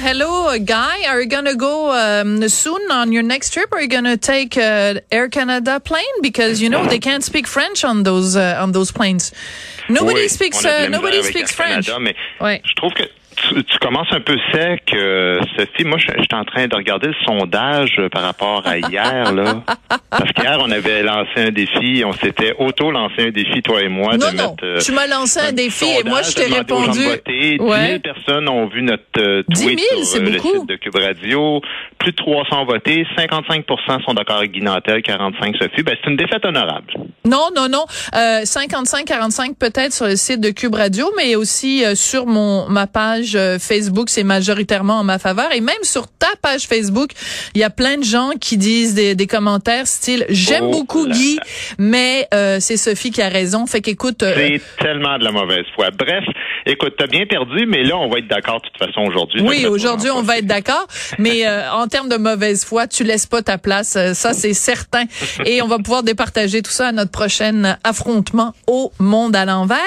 Hello, Guy. Are you gonna go um, soon on your next trip? Or are you gonna take uh, Air Canada plane because you know they can't speak French on those uh, on those planes. Nobody Oui, speaks on a de la uh, nobody speaks Air French. Canada, mais Ouais. je trouve que tu, tu commences un peu sec, euh, Sophie. Moi, je je suis en train de regarder le sondage euh, par rapport à hier, là. Parce qu'hier, on avait lancé un défi. On s'était auto-lancé un défi, toi et moi, Non, de non. mettre... euh, tu m'as lancé un, défi et moi je t'ai répondu. voter. 10 000 Ouais. personnes ont vu notre euh, 10 000, tweet sur le beaucoup. site de Cube Radio. Plus de 300 votés. 55% sont d'accord avec Guy Nantel, 45 Sophie. Ben, c'est une défaite honorable. Non, non, non. Euh, 55-45 peut-être sur le site de Cube Radio, mais aussi sur mon ma page euh, Facebook, c'est majoritairement en ma faveur. Et même sur ta page Facebook, il y a plein de gens qui disent des, des commentaires style j'aime Oh beaucoup là Guy, mais euh, c'est Sophie qui a raison. Fait qu'écoute, euh, C'est tellement de la mauvaise foi. Bref, écoute, t'as bien perdu, mais là, on va être d'accord de toute façon aujourd'hui. Oui, aujourd'hui on va être d'accord, mais euh, en termes de mauvaise foi, tu laisses pas ta place, euh, ça c'est certain. Et on va pouvoir départager tout ça à notre prochain affrontement au monde à l'envers.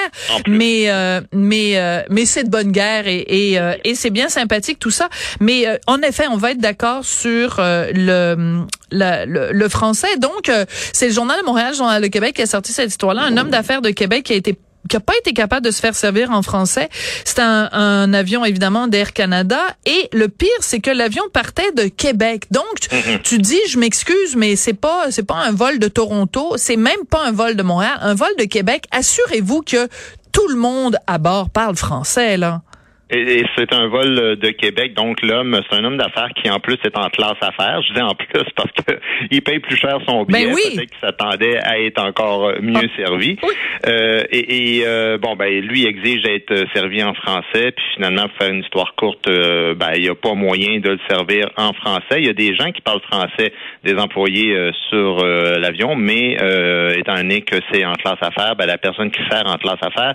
Mais euh, mais euh, mais c'est de bonne guerre et et, euh, et c'est bien sympathique tout ça. Mais euh, en effet, on va être d'accord sur euh, le, le le français. Donc euh, c'est le journal de Montréal, le journal de Québec qui a sorti cette histoire-là. Un homme d'affaires de Québec qui a été qui a pas été capable de se faire servir en français. C'est un, un avion évidemment d'Air Canada et le pire c'est que l'avion partait de Québec. Donc Mhm. tu dis je m'excuse mais c'est pas c'est pas un vol de Toronto, c'est même pas un vol de Montréal, un vol de Québec. Assurez-vous que tout le monde à bord parle français là. Et, et c'est un vol euh, de Québec, donc l'homme, c'est un homme d'affaires qui en plus est en classe affaires. Je dis en plus parce que il paye plus cher son billet. Ben oui. Peut-être qu'il s'attendait à être encore euh, mieux servi. Oui. Euh, et et, euh, bon, ben lui exige d'être euh, servi en français. Puis finalement, pour faire une histoire courte, euh, ben il n'y a pas moyen de le servir en français. Il y a des gens qui parlent français, des employés sur l'avion, mais euh, étant donné que c'est en classe affaires, ben la personne qui sert en classe affaires,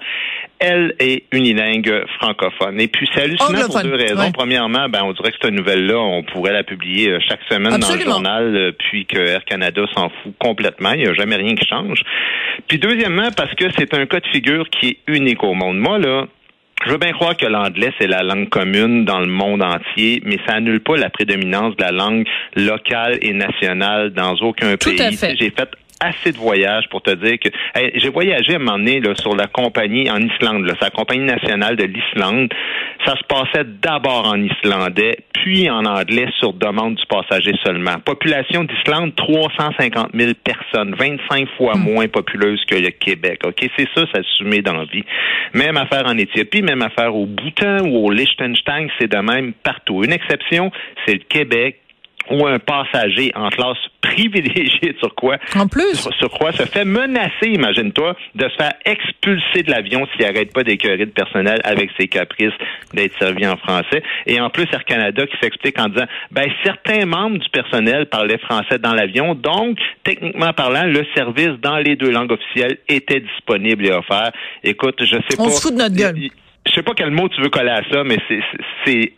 elle est unilingue francophone. Et puis, c'est hallucinant pour deux raisons. ouais. Premièrement, ben, on dirait que cette nouvelle-là, on pourrait la publier euh, chaque semaine Absolument. dans le journal, euh, puis que Air Canada s'en fout complètement. Il n'y a jamais rien qui change. Puis, deuxièmement, parce que c'est un cas de figure qui est unique au monde. Moi, là, je veux bien croire que l'anglais, c'est la langue commune dans le monde entier, mais ça annule pas la prédominance de la langue locale et nationale dans aucun Tout pays. J'ai fait assez de voyages pour te dire que Hey, j'ai voyagé à un moment donné là, sur la compagnie en Islande, là, c'est la compagnie nationale de l'Islande. Ça se passait d'abord en islandais, puis en anglais sur demande du passager seulement. Population d'Islande, 350 000 personnes, 25 fois moins populeuse que le Québec. Ok, c'est ça, s'assumer dans la vie. Même affaire en Éthiopie, même affaire au Bhoutan ou au Liechtenstein, c'est de même partout. Une exception, c'est le Québec ou un passager en classe privilégiée sur quoi? En plus, sur, sur quoi se fait menacer, imagine-toi, de se faire expulser de l'avion s'il arrête pas d'écœurer le personnel avec ses caprices d'être servi en français. Et en plus, Air Canada qui s'explique en disant, ben, certains membres du personnel parlaient français dans l'avion, donc, techniquement parlant, le service dans les deux langues officielles était disponible et offert. Écoute, je sais pas. On se fout de notre gueule. Je sais pas quel mot tu veux coller à ça, mais c'est-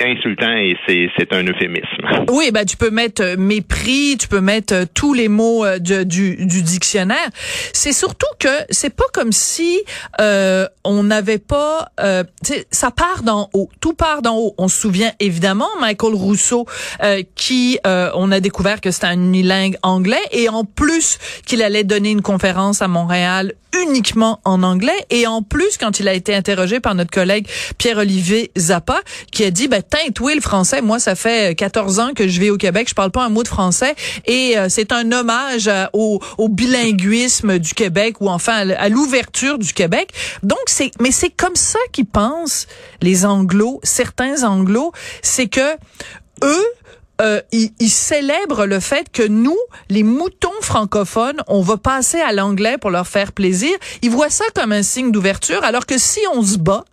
insultant et c'est un euphémisme. Oui, ben tu peux mettre euh, mépris, tu peux mettre euh, tous les mots euh, de- du, du dictionnaire. C'est surtout que c'est pas comme si euh, on n'avait pas, euh, ça part d'en haut, tout part d'en haut. On se souvient évidemment Michael Rousseau euh, qui, on a découvert que c'était un unilingue anglais et en plus qu'il allait donner une conférence à Montréal uniquement en anglais et en plus quand il a été interrogé par notre collègue Pierre-Olivier Zappa qui a dit ben teinte oui le français. Moi ça fait 14 ans que je vis au Québec. Je parle pas un mot de français. Et euh, c'est un hommage à- au, au bilinguisme du Québec ou enfin à l'ouverture du Québec. Donc c'est mais c'est comme ça qu'ils pensent les anglos certains anglos c'est que eux euh, ils, ils célèbrent le fait que nous, les moutons francophones, on va passer à l'anglais pour leur faire plaisir. Ils voient ça comme un signe d'ouverture, alors que si on se bat,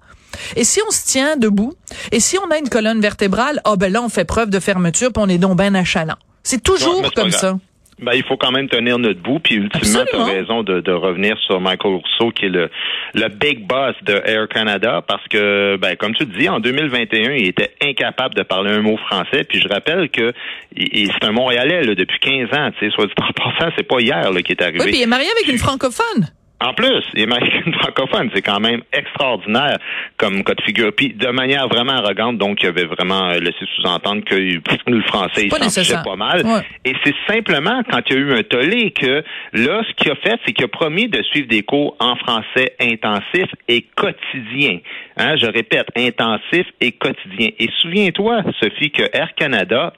et si on se tient debout, et si on a une colonne vertébrale, ah ben là, on fait preuve de fermeture, puis on est donc ben achalant. C'est toujours Ouais, comme ça. Ben, il faut quand même tenir notre bout, puis ultimement, tu as raison de, de, revenir sur Michael Rousseau, qui est le, le big boss de Air Canada, parce que, ben, comme tu dis, en 2021, il était incapable de parler un mot français, puis je rappelle que c'est un Montréalais là, depuis 15 ans, tu sais, soit dit en passant, c'est pas hier qu'il est arrivé. Oui, puis il est marié avec une francophone. En plus, il est une francophone, c'est quand même extraordinaire comme cas de figure. Puis de manière vraiment arrogante, donc il avait vraiment euh, laissé sous-entendre que le français, il s'en pas mal. Et c'est simplement quand il y a eu un tollé que là, ce qu'il a fait, c'est qu'il a promis de suivre des cours en français intensif et quotidien. Hein, je répète, intensif et quotidien. Et souviens-toi, Sophie, que Air Canada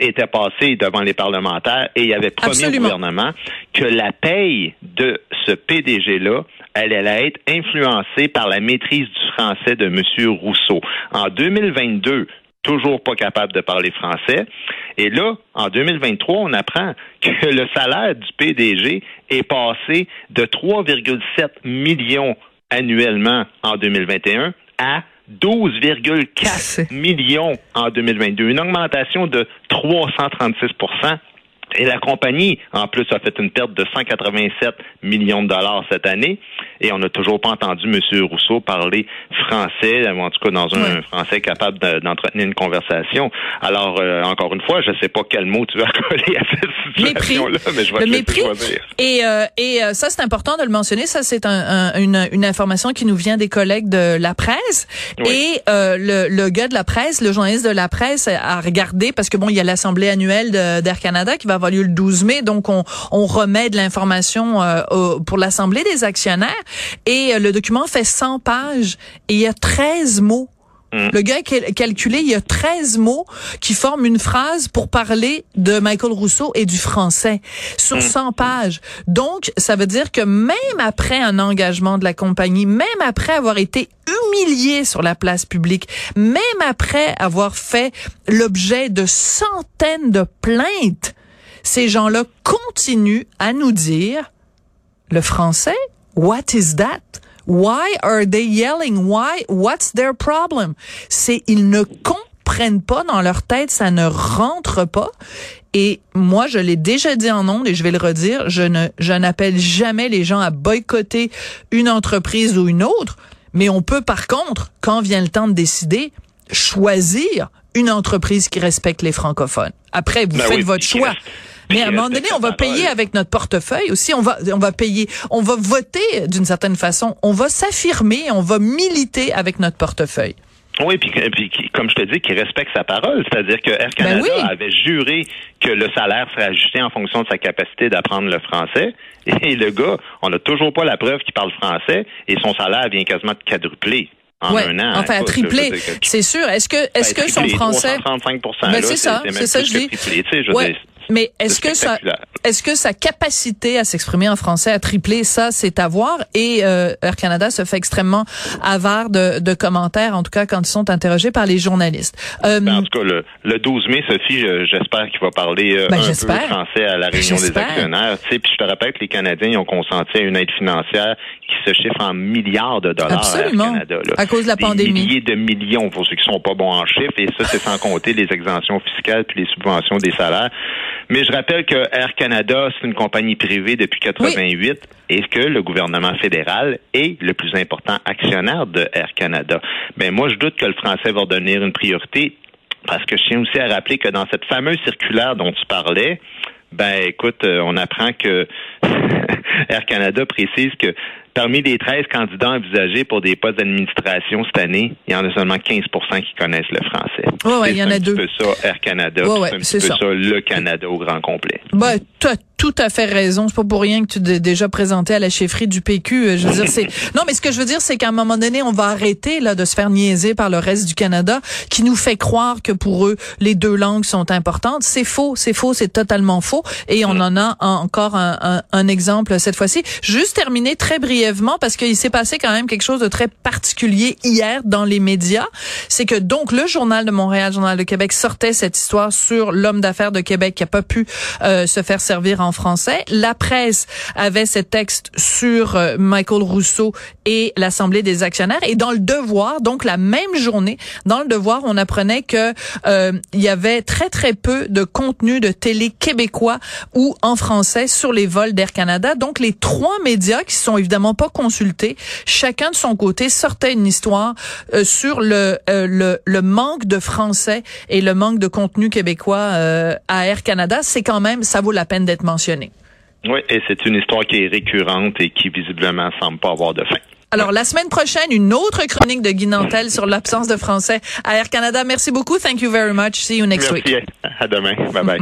était passé devant les parlementaires et il avait promis au gouvernement que la paye de ce PDG-là, elle allait être influencée par la maîtrise du français de M. Rousseau. En 2022, toujours pas capable de parler français. Et là, en 2023, on apprend que le salaire du PDG est passé de 3,7 millions annuellement en 2021 à 12,4 millions en 2022, une augmentation de 336 et la compagnie, en plus, a fait une perte de 187 millions de dollars cette année. Et on n'a toujours pas entendu M. Rousseau parler français, en tout cas dans un français capable d'entretenir une conversation. Alors, euh, encore une fois, je ne sais pas quel mot tu vas coller à cette situation-là, mais je vais le mépris. Choisir. Et, euh, et euh, ça, c'est important de le mentionner. Ça, c'est un, une, une, information qui nous vient des collègues de la presse. Et le, le gars de la presse, le journaliste de la presse, a regardé, parce que bon, il y a l'Assemblée annuelle d'Air Canada qui va avoir lieu le 12 mai, donc on, on remet de l'information pour l'Assemblée des actionnaires. Et euh, le document fait 100 pages et il y a 13 mots. Hmm. Le gars a calculé, il y a 13 mots qui forment une phrase pour parler de Michael Rousseau et du français sur 100 hmm. pages. Donc, ça veut dire que même après un engagement de la compagnie, même après avoir été humilié sur la place publique, même après avoir fait l'objet de centaines de plaintes, ces gens-là continuent à nous dire le français What is that? Why are they yelling? Why? What's their problem? C'est, ils ne comprennent pas dans leur tête, ça ne rentre pas. Et moi, je l'ai déjà dit en ondes et je vais le redire, je ne, je n'appelle jamais les gens à boycotter une entreprise ou une autre. Mais on peut, par contre, quand vient le temps de décider, choisir une entreprise qui respecte les francophones. Après, vous ben faites votre choix. Mais à un moment donné, on va payer avec notre portefeuille aussi. On va, on va payer, on va voter d'une certaine façon. On va s'affirmer, on va militer avec notre portefeuille. Oui, puis, comme je te dis, qu'il respecte sa parole. C'est-à-dire que Air ben Canada avait juré que le salaire serait ajusté en fonction de sa capacité d'apprendre le français. Et le gars, on n'a toujours pas la preuve qu'il parle français et son salaire vient quasiment de quadrupler en un an. Enfin, triplé, c'est sûr. Est-ce que, est-ce ben, que son français... 35 ben, c'est ça, c'est ça, je dis. Mais est-ce que ça, est-ce que sa capacité à s'exprimer en français a triplé Ça, c'est à voir? Et euh, Air Canada se fait extrêmement avare de, de, commentaires, en tout cas quand ils sont interrogés par les journalistes. Euh, ben, en tout cas, le, le 12 mai, Sophie, j'espère qu'il va parler euh, ben, un peu français à la réunion des actionnaires. Tu sais, puis je te rappelle que les Canadiens ils ont consenti à une aide financière qui se chiffre en milliards de dollars Absolument. à Air Canada. À cause de la des pandémie. Milliers de millions pour ceux qui sont pas bons en chiffres. Et ça, c'est sans compter les exemptions fiscales puis les subventions des salaires. Mais je rappelle que Air Canada, c'est une compagnie privée depuis 88 et que le gouvernement fédéral est le plus important actionnaire de Air Canada. Mais moi, je doute que le français va devenir une priorité parce que je tiens aussi à rappeler que dans cette fameuse circulaire dont tu parlais, ben écoute, euh, on apprend que Air Canada précise que Parmi les 13 candidats envisagés pour des postes d'administration cette année, il y en a seulement 15% qui connaissent le français. Oui, ouais, il y en a deux. C'est un petit peu ça, Air Canada. c'est un petit peu ça. le Canada au grand complet. Ben, tout à fait raison. C'est pas pour rien que tu t'es déjà présenté à la chefferie du PQ. Euh, je veux dire, c'est non, mais ce que je veux dire, c'est qu'à un moment donné, on va arrêter là de se faire niaiser par le reste du Canada, qui nous fait croire que pour eux les deux langues sont importantes. C'est faux, c'est faux, c'est totalement faux. Et on en a encore un, un, exemple cette fois-ci. Juste terminer très brièvement parce qu'il s'est passé quand même quelque chose de très particulier hier dans les médias. C'est que donc le journal de Montréal, le journal de Québec sortait cette histoire sur l'homme d'affaires de Québec qui a pas pu euh, se faire servir en français. La presse avait ces textes sur euh, Michael Rousseau et l'Assemblée des actionnaires. Et dans le devoir, donc la même journée, dans le devoir, on apprenait que euh, il y avait très très peu de contenu de télé québécois ou en français sur les vols d'Air Canada. Donc les trois médias qui sont évidemment pas consultés, chacun de son côté sortait une histoire euh, sur le, euh, le, le manque de français et le manque de contenu québécois euh, à Air Canada. C'est quand même, ça vaut la peine d'être mentionné. Oui, et c'est une histoire qui est récurrente et qui visiblement semble pas avoir de fin. Alors, la semaine prochaine, une autre chronique de Guy Nantel sur l'absence de français à Air Canada. Merci beaucoup. Thank you very much. See you next Merci. week. À demain. Bye bye.